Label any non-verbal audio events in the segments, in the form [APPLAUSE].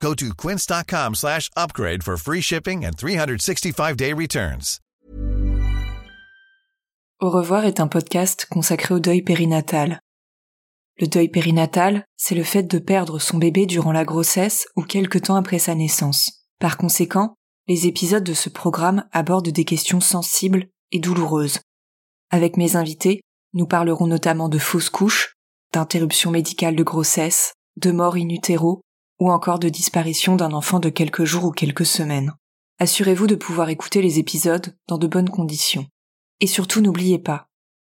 Go to quince.com slash upgrade for free shipping and 365-day returns. Au revoir est un podcast consacré au deuil périnatal. Le deuil périnatal, c'est le fait de perdre son bébé durant la grossesse ou quelque temps après sa naissance. Par conséquent, les épisodes de ce programme abordent des questions sensibles et douloureuses. Avec mes invités, nous parlerons notamment de fausses couches, d'interruption médicale de grossesse, de mort in utero ou encore de disparition d'un enfant de quelques jours ou quelques semaines. Assurez-vous de pouvoir écouter les épisodes dans de bonnes conditions. Et surtout n'oubliez pas,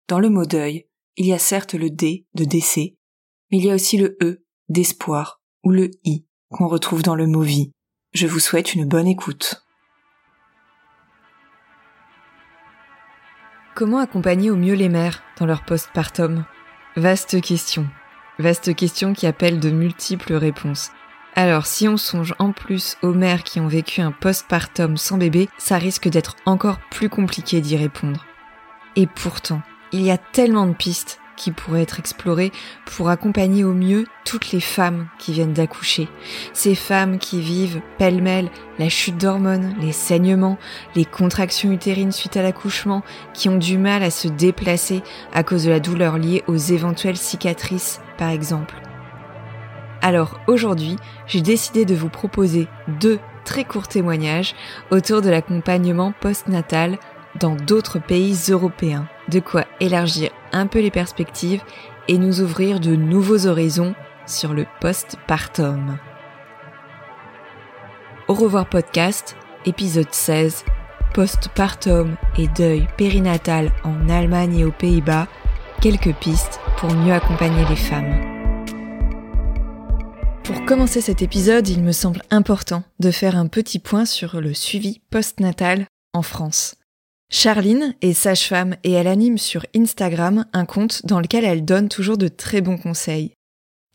dans le mot deuil, il y a certes le D de décès, mais il y a aussi le E d'espoir ou le I qu'on retrouve dans le mot vie. Je vous souhaite une bonne écoute. Comment accompagner au mieux les mères dans leur postpartum? Vaste question. Vaste question qui appelle de multiples réponses. Alors, si on songe en plus aux mères qui ont vécu un postpartum sans bébé, ça risque d'être encore plus compliqué d'y répondre. Et pourtant, il y a tellement de pistes qui pourraient être explorées pour accompagner au mieux toutes les femmes qui viennent d'accoucher. Ces femmes qui vivent pêle-mêle la chute d'hormones, les saignements, les contractions utérines suite à l'accouchement, qui ont du mal à se déplacer à cause de la douleur liée aux éventuelles cicatrices, par exemple. Alors aujourd'hui, j'ai décidé de vous proposer deux très courts témoignages autour de l'accompagnement postnatal dans d'autres pays européens, de quoi élargir un peu les perspectives et nous ouvrir de nouveaux horizons sur le postpartum. Au revoir podcast, épisode 16, postpartum et deuil périnatal en Allemagne et aux Pays-Bas, quelques pistes pour mieux accompagner les femmes. Pour commencer cet épisode, il me semble important de faire un petit point sur le suivi postnatal en France. Charline est sage-femme et elle anime sur Instagram un compte dans lequel elle donne toujours de très bons conseils.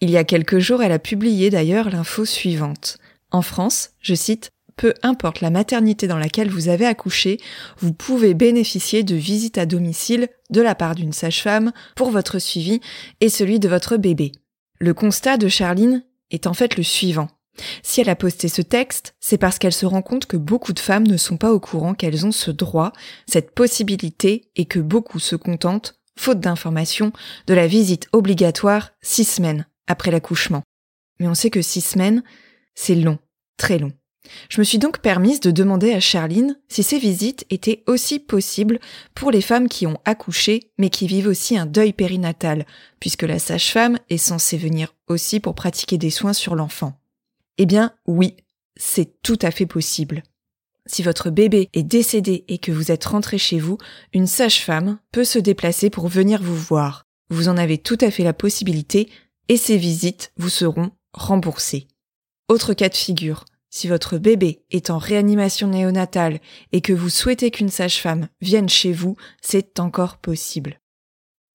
Il y a quelques jours, elle a publié d'ailleurs l'info suivante. En France, je cite, peu importe la maternité dans laquelle vous avez accouché, vous pouvez bénéficier de visites à domicile de la part d'une sage-femme pour votre suivi et celui de votre bébé. Le constat de Charline est en fait le suivant. Si elle a posté ce texte, c'est parce qu'elle se rend compte que beaucoup de femmes ne sont pas au courant qu'elles ont ce droit, cette possibilité, et que beaucoup se contentent, faute d'informations, de la visite obligatoire six semaines après l'accouchement. Mais on sait que six semaines, c'est long, très long. Je me suis donc permise de demander à Charline si ces visites étaient aussi possibles pour les femmes qui ont accouché mais qui vivent aussi un deuil périnatal, puisque la sage-femme est censée venir aussi pour pratiquer des soins sur l'enfant. Eh bien oui, c'est tout à fait possible. Si votre bébé est décédé et que vous êtes rentré chez vous, une sage-femme peut se déplacer pour venir vous voir. Vous en avez tout à fait la possibilité et ces visites vous seront remboursées. Autre cas de figure, si votre bébé est en réanimation néonatale et que vous souhaitez qu'une sage-femme vienne chez vous, c'est encore possible.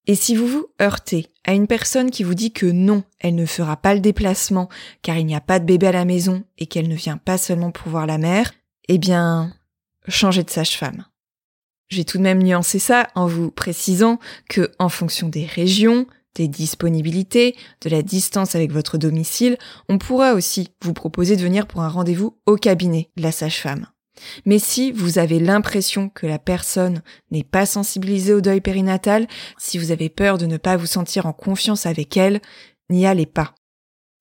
Et si vous vous heurtez à une personne qui vous dit que non, elle ne fera pas le déplacement car il n'y a pas de bébé à la maison et qu'elle ne vient pas seulement pour voir la mère, eh bien, changez de sage-femme. J'ai tout de même nuancé ça en vous précisant que, en fonction des régions, des disponibilités, de la distance avec votre domicile, on pourra aussi vous proposer de venir pour un rendez-vous au cabinet de la sage-femme. Mais si vous avez l'impression que la personne n'est pas sensibilisée au deuil périnatal, si vous avez peur de ne pas vous sentir en confiance avec elle, n'y allez pas.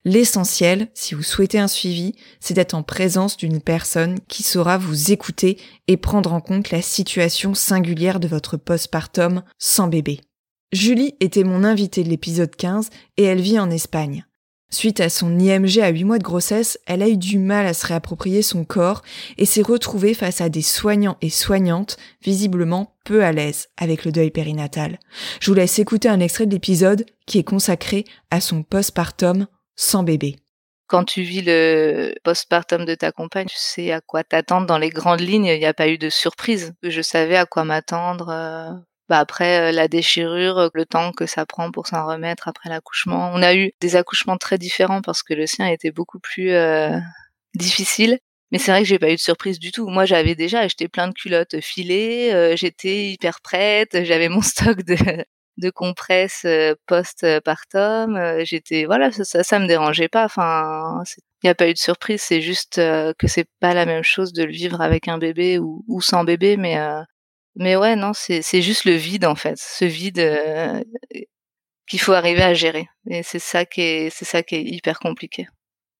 L'essentiel, si vous souhaitez un suivi, c'est d'être en présence d'une personne qui saura vous écouter et prendre en compte la situation singulière de votre postpartum sans bébé. Julie était mon invitée de l'épisode 15 et elle vit en Espagne. Suite à son IMG à 8 mois de grossesse, elle a eu du mal à se réapproprier son corps et s'est retrouvée face à des soignants et soignantes visiblement peu à l'aise avec le deuil périnatal. Je vous laisse écouter un extrait de l'épisode qui est consacré à son postpartum sans bébé. quand tu vis le postpartum de ta compagne, tu sais à quoi t'attendre dans les grandes lignes. Il n'y a pas eu de surprise. Je savais à quoi m'attendre. Euh, bah après euh, la déchirure, le temps que ça prend pour s'en remettre après l'accouchement. On a eu des accouchements très différents parce que le sien était beaucoup plus euh, difficile. Mais c'est vrai que j'ai pas eu de surprise du tout. Moi, j'avais déjà acheté plein de culottes filées, j'étais hyper prête, j'avais mon [LAUGHS] stock de, de compresses euh, post-partum. Euh, j'étais voilà, ça, ça, me dérangeait pas. Enfin, il n'y a pas eu de surprise. C'est juste euh, que c'est pas la même chose de le vivre avec un bébé ou sans bébé, mais mais ouais, non, c'est juste le vide en fait, ce vide qu'il faut arriver à gérer. Et c'est ça qui est c'est ça qui est hyper compliqué.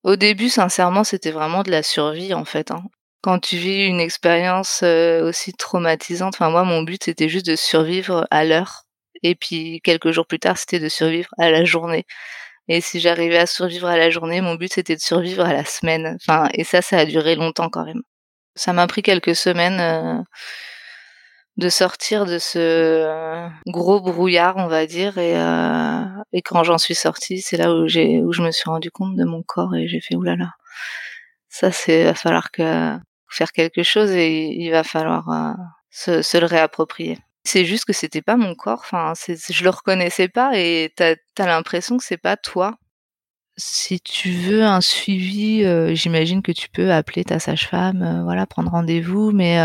Au début, sincèrement, c'était vraiment de la survie en fait. Hein. Quand tu vis une expérience aussi traumatisante, enfin moi, mon but c'était juste de survivre à l'heure et puis quelques jours plus tard, c'était de survivre à la journée. Et si j'arrivais à survivre à la journée, mon but c'était de survivre à la semaine. Enfin, et ça, ça a duré longtemps quand même. Ça m'a pris quelques semaines euh, de sortir de ce euh, gros brouillard, on va dire. Et, euh, et quand j'en suis sortie, c'est là où j'ai où je me suis rendu compte de mon corps et j'ai fait oulala. Ça, c'est va falloir que faire quelque chose et il va falloir euh, se, se le réapproprier. C'est juste que c'était pas mon corps. Enfin, je le reconnaissais pas et t'as as, l'impression que c'est pas toi. Si tu veux un suivi, euh, j'imagine que tu peux appeler ta sage-femme, euh, voilà, prendre rendez-vous. Mais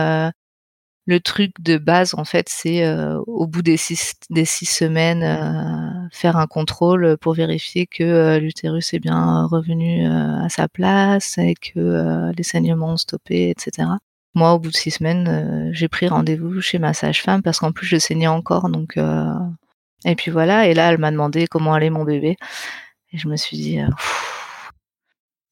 le truc de base, en fait, c'est au bout des six, des six semaines, faire un contrôle pour vérifier que l'utérus est bien revenu à sa place et que les saignements ont stoppé, etc. Moi, au bout de six semaines, euh, j'ai pris rendez-vous chez ma sage-femme parce qu'en plus, je saignais encore. Donc, euh, et puis voilà. Et là, elle m'a demandé comment allait mon bébé. Et je me suis dit, euh,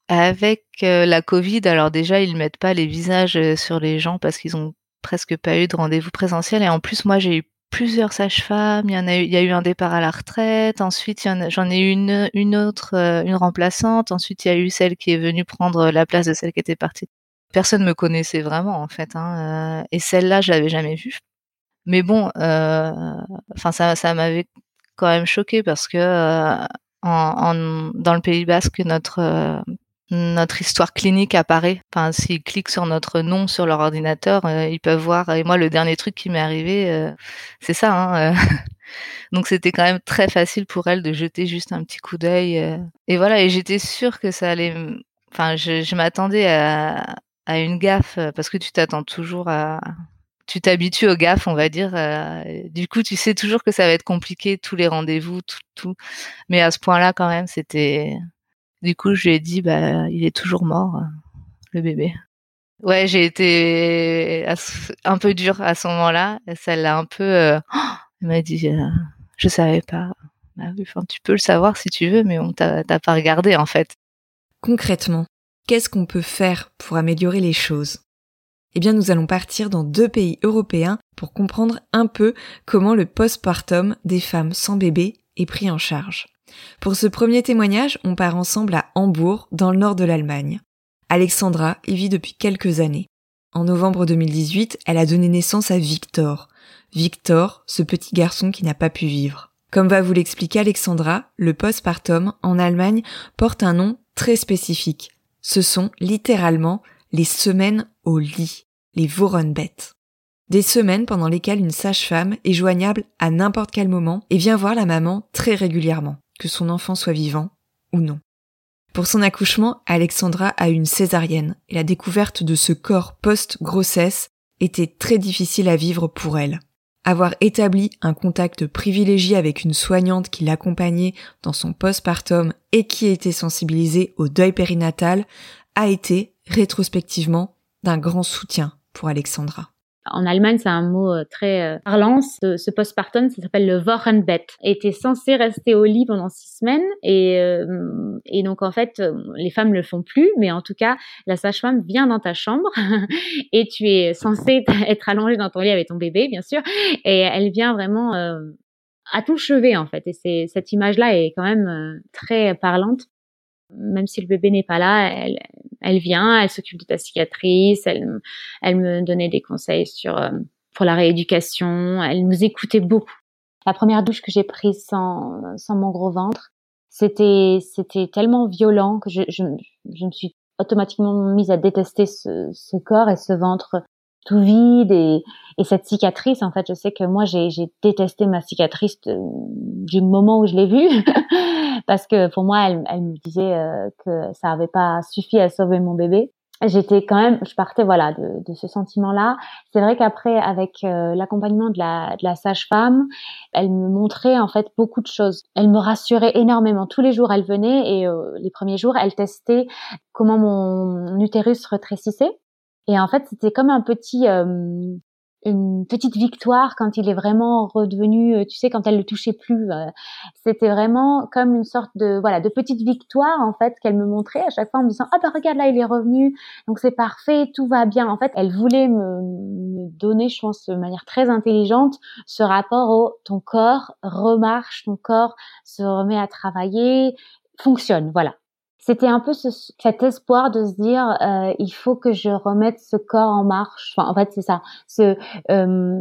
avec la Covid, alors déjà, ils mettent pas les visages sur les gens parce qu'ils ont presque pas eu de rendez-vous présentiel. Et en plus, moi, j'ai eu plusieurs sages-femmes. Il y en a eu, il y a eu un départ à la retraite. Ensuite, j'en ai eu une, une autre, une remplaçante. Ensuite, il y a eu celle qui est venue prendre la place de celle qui était partie personne me connaissait vraiment en fait. Hein, euh, et celle-là, je l'avais jamais vue. Mais bon, euh, ça, ça m'avait quand même choqué parce que euh, dans le Pays Basque, notre notre histoire clinique apparaît. Enfin, s'ils cliquent sur notre nom sur leur ordinateur, ils peuvent voir. Et moi, le dernier truc qui m'est arrivé, c'est ça. Hein, [LAUGHS] Donc c'était quand même très facile pour elle de jeter juste un petit coup d'œil. et voilà, et j'étais sûre que ça allait. Enfin, je, m'attendais à, à une gaffe euh, parce que tu t'attends toujours à tu t'habitues aux gaffes, on va dire. Euh, du coup, tu sais toujours que ça va être compliqué, tous les rendez-vous, tout, tout. Mais à ce point-là, quand même, c'était. Du coup, je lui ai dit, bah, il est toujours mort, euh, le bébé. Ouais, j'ai été un peu dure à ce moment-là. L'a un peu. [GASPS] elle m'a dit, je savais pas. Bah, tu peux le savoir si tu veux, mais on t'a pas regardé en fait. Concrètement, Qu'est-ce qu'on peut faire pour améliorer les choses? Eh bien, nous allons partir dans deux pays européens pour comprendre un peu comment le postpartum des femmes sans bébé est pris en charge. Pour ce premier témoignage, on part ensemble à Hambourg, dans le nord de l'Allemagne. Alexandra y vit depuis quelques années. En novembre 2018, elle a donné naissance à Victor. Victor, ce petit garçon qui n'a pas pu vivre. Comme va vous l'expliquer Alexandra, le postpartum en Allemagne porte un nom très spécifique, ce sont littéralement les semaines au lit, les bêtes. Des semaines pendant lesquelles une sage-femme est joignable à n'importe quel moment et vient voir la maman très régulièrement, que son enfant soit vivant ou non. Pour son accouchement, Alexandra a une césarienne et la découverte de ce corps post-grossesse était très difficile à vivre pour elle avoir établi un contact privilégié avec une soignante qui l'accompagnait dans son postpartum et qui était sensibilisée au deuil périnatal a été rétrospectivement d'un grand soutien pour Alexandra. En Allemagne, c'est un mot euh, très euh, parlant. Ce, postpartum, ça s'appelle le Wochenbett. était censé rester au lit pendant six semaines et, euh, et donc en fait, les femmes le font plus, mais en tout cas, la sage-femme vient dans ta chambre [LAUGHS] et tu es censé être allongé dans ton lit avec ton bébé, bien sûr, et elle vient vraiment à ton chevet en fait. Et cette image-là est quand même très parlante même si le bébé n'est pas là, elle, elle vient, elle s'occupe de ta cicatrice, elle, elle me donnait des conseils sur euh, pour la rééducation, elle nous écoutait beaucoup. La première douche que j'ai prise sans, sans mon gros ventre, c'était c'était tellement violent que je, je, je me suis automatiquement mise à détester ce, ce corps et ce ventre tout vide et, et cette cicatrice en fait je sais que moi j'ai détesté ma cicatrice du moment où je l'ai vue. [LAUGHS] Parce que pour moi elle, elle me disait euh, que ça avait pas suffi à sauver mon bébé. J'étais quand même je partais voilà de, de ce sentiment là c'est vrai qu'après avec euh, l'accompagnement de la, de la sage-femme elle me montrait en fait beaucoup de choses. Elle me rassurait énormément. Tous les jours elle venait et euh, les premiers jours elle testait comment mon utérus rétrécissait et en fait, c'était comme un petit, euh, une petite victoire quand il est vraiment redevenu, euh, tu sais, quand elle le touchait plus. Euh, c'était vraiment comme une sorte de, voilà, de petite victoire en fait qu'elle me montrait à chaque fois en me disant, ah ben regarde là, il est revenu, donc c'est parfait, tout va bien. En fait, elle voulait me, me donner, je pense, de manière très intelligente, ce rapport au ton corps remarche, ton corps se remet à travailler, fonctionne, voilà c'était un peu ce, cet espoir de se dire euh, il faut que je remette ce corps en marche. Enfin, en fait, c'est ça. Ce, euh,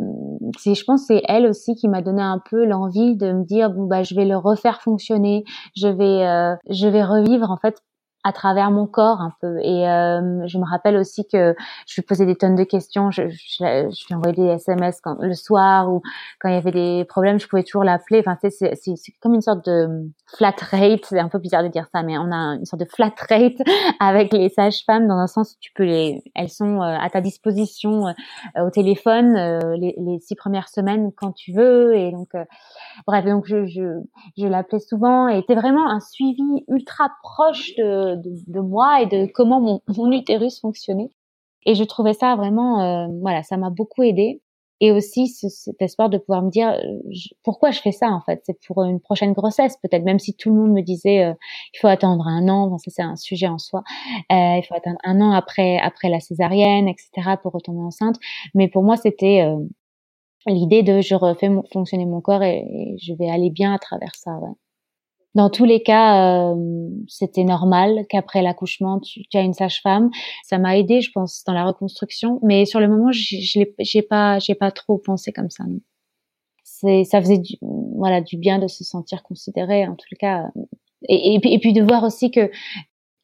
je pense, c'est elle aussi qui m'a donné un peu l'envie de me dire bon bah je vais le refaire fonctionner. Je vais, euh, je vais revivre en fait à travers mon corps un peu. Et euh, je me rappelle aussi que je lui posais des tonnes de questions. Je, je, je lui envoyais des SMS quand, le soir ou quand il y avait des problèmes, je pouvais toujours l'appeler. Enfin, c'est, c'est, c'est comme une sorte de flat rate. C'est un peu bizarre de dire ça, mais on a une sorte de flat rate [LAUGHS] avec les sages-femmes dans un sens tu peux les, elles sont euh, à ta disposition euh, au téléphone euh, les, les, six premières semaines quand tu veux. Et donc, bref, donc je, je, je l'appelais souvent et c'était vraiment un suivi ultra proche de de, moi et de comment mon, [LAUGHS] mon, utérus fonctionnait. Et je trouvais ça vraiment, euh, voilà, ça m'a beaucoup aidé. Et aussi ce, cet espoir de pouvoir me dire euh, pourquoi je fais ça en fait? C'est pour une prochaine grossesse peut-être, même si tout le monde me disait euh, il faut attendre un an. ça c'est un sujet en soi. il faut attendre un an après après la césarienne, etc. pour retomber enceinte. Mais pour moi c'était l'idée de je refais fonctionner mon corps et, et, je vais aller bien à travers ça. Ouais dans tous les cas, euh, c'était normal qu'après l'accouchement, tu, tu, as une sage-femme. Ça m'a aidé, je pense, dans la reconstruction. Mais sur le moment, je j'ai pas, pas trop pensé comme ça. C'est, ça faisait du, voilà, du bien de se sentir considérée, en tout cas. Et, et, puis de voir aussi que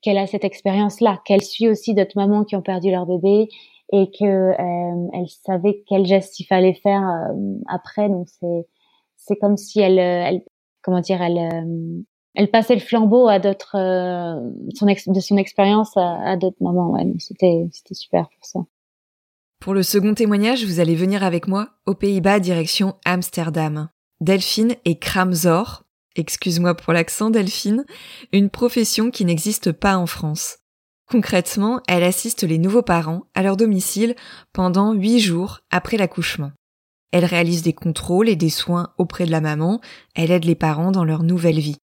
qu'elle a cette expérience-là, qu'elle suit aussi d'autres mamans qui ont perdu leur bébé et que euh, elle savait quel geste il fallait faire euh, après. Donc c'est c'est comme si elle, elle, comment dire, elle, euh, elle passait le flambeau à d'autres, euh, de son expérience à, d'autres moments. Ouais, c'était, c'était super pour ça. Pour le second témoignage, vous allez venir avec moi aux Pays-Bas direction Amsterdam. Delphine et Kramzor, excuse-moi pour l'accent Delphine, une profession qui n'existe pas en France. Concrètement, elle assiste les nouveaux parents à leur domicile pendant huit jours après l'accouchement. Elle réalise des contrôles et des soins auprès de la maman, elle aide les parents dans leur nouvelle vie.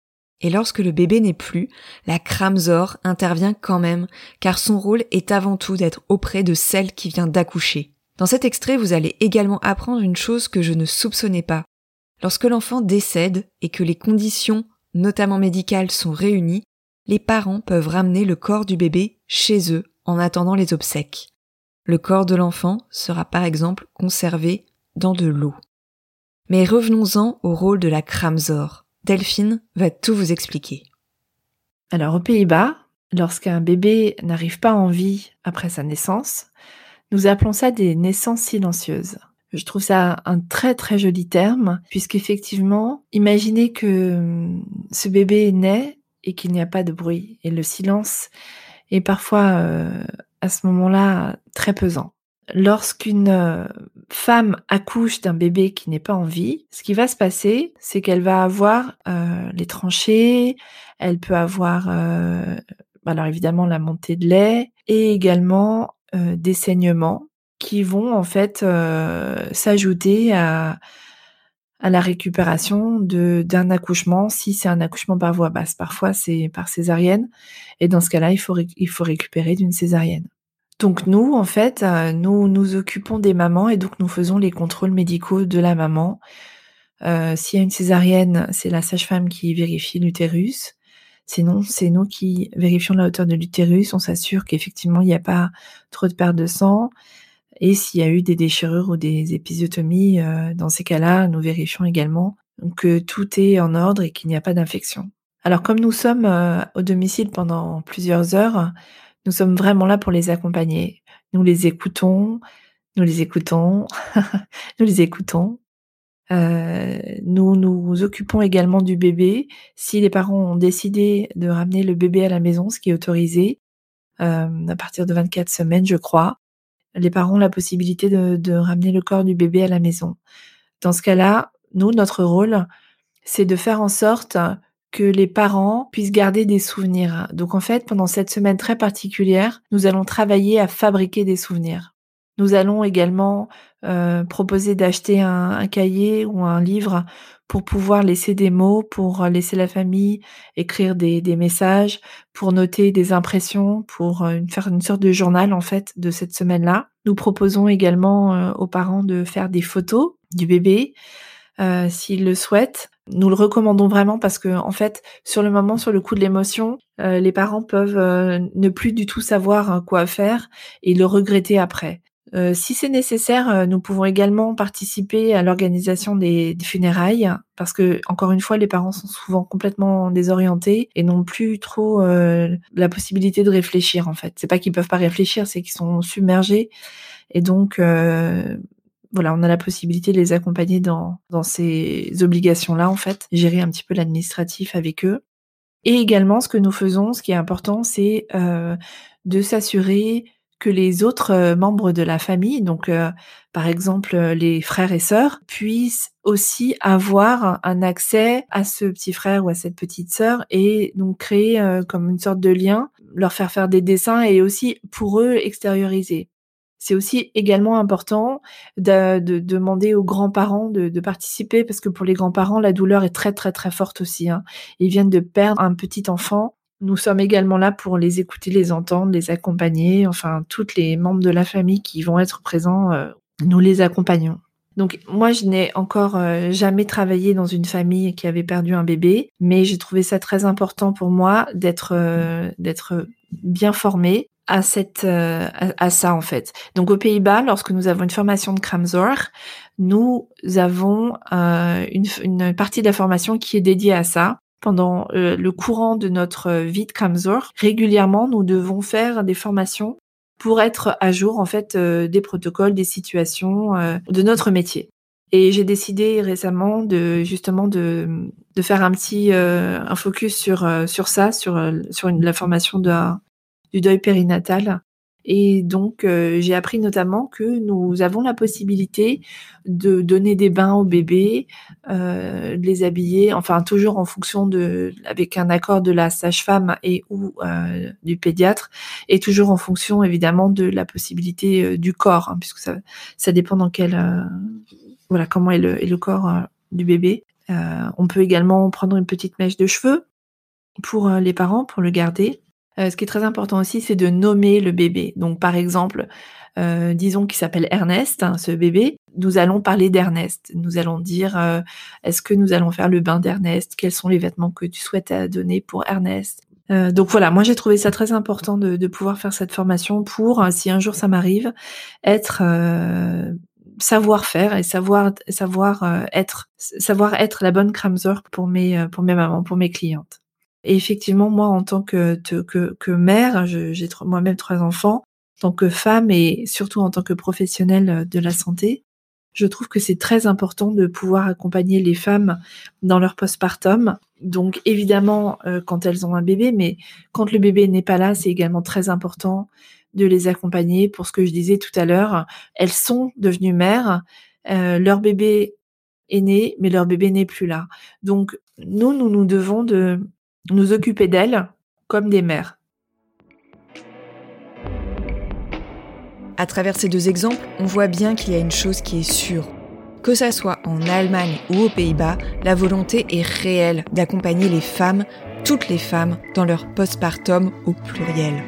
Et lorsque le bébé n'est plus, la Kramzor intervient quand même, car son rôle est avant tout d'être auprès de celle qui vient d'accoucher. Dans cet extrait, vous allez également apprendre une chose que je ne soupçonnais pas. Lorsque l'enfant décède et que les conditions, notamment médicales, sont réunies, les parents peuvent ramener le corps du bébé chez eux en attendant les obsèques. Le corps de l'enfant sera par exemple conservé dans de l'eau. Mais revenons-en au rôle de la Kramzor. Delphine va tout vous expliquer. Alors aux Pays-Bas, lorsqu'un bébé n'arrive pas en vie après sa naissance, nous appelons ça des naissances silencieuses. Je trouve ça un très très joli terme, puisqu'effectivement, imaginez que hum, ce bébé naît et qu'il n'y a pas de bruit. Et le silence est parfois euh, à ce moment-là très pesant lorsqu'une euh, femme accouche d'un bébé qui n'est pas en vie, ce qui va se passer, c'est qu'elle va avoir euh, les tranchées, elle peut avoir, euh, alors évidemment la montée de lait et également des saignements qui vont en fait s'ajouter à, à la récupération d'un accouchement si c'est un accouchement par voie basse. Parfois c'est par césarienne et dans ce cas-là il faut il faut récupérer d'une césarienne. Donc nous, en fait, euh, nous nous occupons des mamans et donc nous faisons les contrôles médicaux de la maman. Euh, S'il y a une césarienne, c'est la sage-femme qui vérifie l'utérus. Sinon, c'est nous qui vérifions la hauteur de l'utérus. On s'assure qu'effectivement, il n'y a pas trop de perte de sang. Et s'il y a eu des déchirures ou des épisiotomies, euh, dans ces cas-là, nous vérifions également que tout est en ordre et qu'il n'y a pas d'infection. Alors comme nous sommes au domicile pendant plusieurs heures, nous sommes vraiment là pour les accompagner. Nous les écoutons, nous les écoutons, [LAUGHS] nous les écoutons. Euh, nous nous occupons également du bébé. Si les parents ont décidé de ramener le bébé à la maison, ce qui est autorisé, euh, à partir de 24 semaines, je crois, les parents ont la possibilité de, de ramener le corps du bébé à la maison. Dans ce cas-là, nous, notre rôle, c'est de faire en sorte que les parents puissent garder des souvenirs. Donc en fait, pendant cette semaine très particulière, nous allons travailler à fabriquer des souvenirs. Nous allons également euh, proposer d'acheter un, cahier ou un livre pour pouvoir laisser des mots, pour laisser la famille écrire des, messages, pour noter des impressions, pour euh, faire une sorte de journal en fait de cette semaine-là. Nous proposons également euh, aux parents de faire des photos du bébé s'ils le souhaitent. Nous le recommandons vraiment parce que en fait, sur le moment, sur le coup de l'émotion, les parents peuvent ne plus du tout savoir quoi faire et le regretter après. Euh, si c'est nécessaire, euh, nous pouvons également participer à l'organisation des, funérailles parce que encore une fois, les parents sont souvent complètement désorientés et n'ont plus trop euh, la possibilité de réfléchir. En fait, c'est pas qu'ils peuvent pas réfléchir, c'est qu'ils sont submergés et donc voilà, on a la possibilité de les accompagner dans dans ces obligations-là en fait, gérer un petit peu l'administratif avec eux. Et également, ce que nous faisons, ce qui est important, c'est de s'assurer que les autres euh, membres de la famille, donc euh, par exemple euh, les frères et sœurs, puissent aussi avoir un accès à ce petit frère ou à cette petite sœur et donc créer comme une sorte de lien, leur faire faire des dessins et aussi pour eux extérioriser. C'est aussi également important de, demander aux grands-parents de, participer parce que pour les grands-parents, la douleur est très très très forte aussi. Hein. Ils viennent de perdre un petit enfant nous sommes également là pour les écouter, les entendre, les accompagner. Enfin, toutes les membres de la famille qui vont être présents, euh, nous les accompagnons. Donc moi, je n'ai encore euh, jamais travaillé dans une famille qui avait perdu un bébé, mais j'ai trouvé ça très important pour moi d'être euh, d'être bien formée à cette à, ça en fait. Donc aux Pays-Bas, lorsque nous avons une formation de Kramzor, nous avons une, une partie de la formation qui est dédiée à ça pendant euh, le courant de notre vie de Kramzor, régulièrement, nous devons faire des formations pour être à jour en fait euh, des protocoles, des situations euh, de notre métier. Et j'ai décidé récemment de justement de, de faire un petit un focus sur sur ça, sur sur une, la formation de, du deuil périnatal et donc, euh, j'ai appris notamment que nous avons la possibilité de donner des bains aux bébés, euh, de les habiller, enfin toujours en fonction de, avec un accord de la sage-femme et ou euh, du pédiatre, et toujours en fonction évidemment de la possibilité du corps, hein, puisque ça, ça dépend dans quel, voilà, comment est le, est le corps du bébé. on peut également prendre une petite mèche de cheveux pour les parents, pour le garder. Euh, ce qui est très important aussi, c'est de nommer le bébé. Donc, par exemple, euh, disons qu'il s'appelle Ernest, hein, ce bébé, nous allons parler d'Ernest. Nous allons dire, euh, est-ce que nous allons faire le bain d'Ernest? Quels sont les vêtements que tu souhaites donner pour Ernest? Donc voilà, moi j'ai trouvé ça très important de, pouvoir faire cette formation pour, si un jour ça m'arrive, être savoir faire et savoir savoir être savoir être la bonne Kramzer pour mes pour mes mamans, pour mes clientes. Et effectivement, moi, en tant que, que, que mère, j'ai moi-même trois enfants, en tant que femme et surtout en tant que professionnelle euh, de la santé, je trouve que c'est très important de pouvoir accompagner les femmes dans leur postpartum. Donc évidemment euh, quand elles ont un bébé, mais quand le bébé n'est pas là, c'est également très important de les accompagner pour ce que je disais tout à l'heure. Elles sont devenues mères, euh, leur bébé est né, mais leur bébé n'est plus là. Donc nous, nous nous devons de nous occuper d'elles comme des mères. À travers ces deux exemples, on voit bien qu'il y a une chose qui est sûre. Que ça soit en Allemagne ou aux Pays-Bas, la volonté est réelle d'accompagner les femmes, toutes les femmes, dans leur postpartum au pluriel.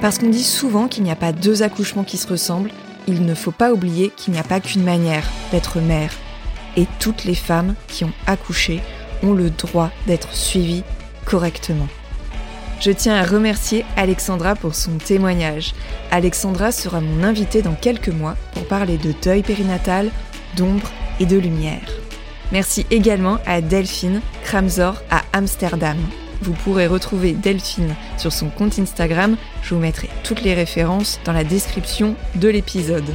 Parce qu'on dit souvent qu'il n'y a pas deux accouchements qui se ressemblent, il ne faut pas oublier qu'il n'y a pas qu'une manière d'être mère. Et toutes les femmes qui ont accouché ont le droit d'être suivies correctement. Je tiens à remercier Alexandra pour son témoignage. Alexandra sera mon invitée dans quelques mois pour parler de deuil périnatal, d'ombre et de lumière. Merci également à Delphine Kramzor à Amsterdam. vous pourrez retrouver Delphine sur son compte Instagram. Je vous mettrai toutes les références dans la description de l'épisode.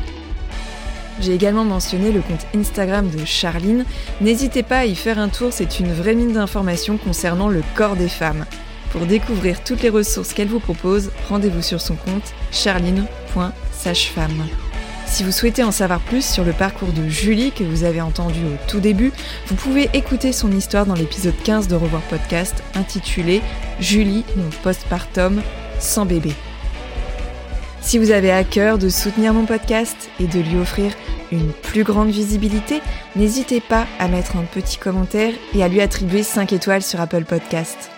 J'ai également mentionné le compte Instagram de Charline. N'hésitez pas à y faire un tour, c'est une vraie mine d'informations concernant le corps des femmes. Pour découvrir toutes les ressources qu'elle vous propose, rendez-vous sur son compte charline.sagefemme. Si vous souhaitez en savoir plus sur le parcours de Julie que vous avez entendu au tout début, vous pouvez écouter son histoire dans l'épisode 15 de Revoir Podcast intitulé Julie, mon postpartum sans bébé. Si vous avez à cœur de soutenir mon podcast et de lui offrir une plus grande visibilité, n'hésitez pas à mettre un petit commentaire et à lui attribuer 5 étoiles sur Apple Podcast.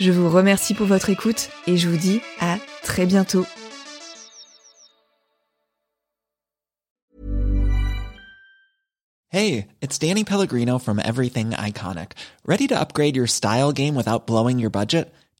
Je vous remercie pour votre écoute et je vous dis à très bientôt. Hey, it's Danny Pellegrino from Everything Iconic. Ready to upgrade your style game without blowing your budget?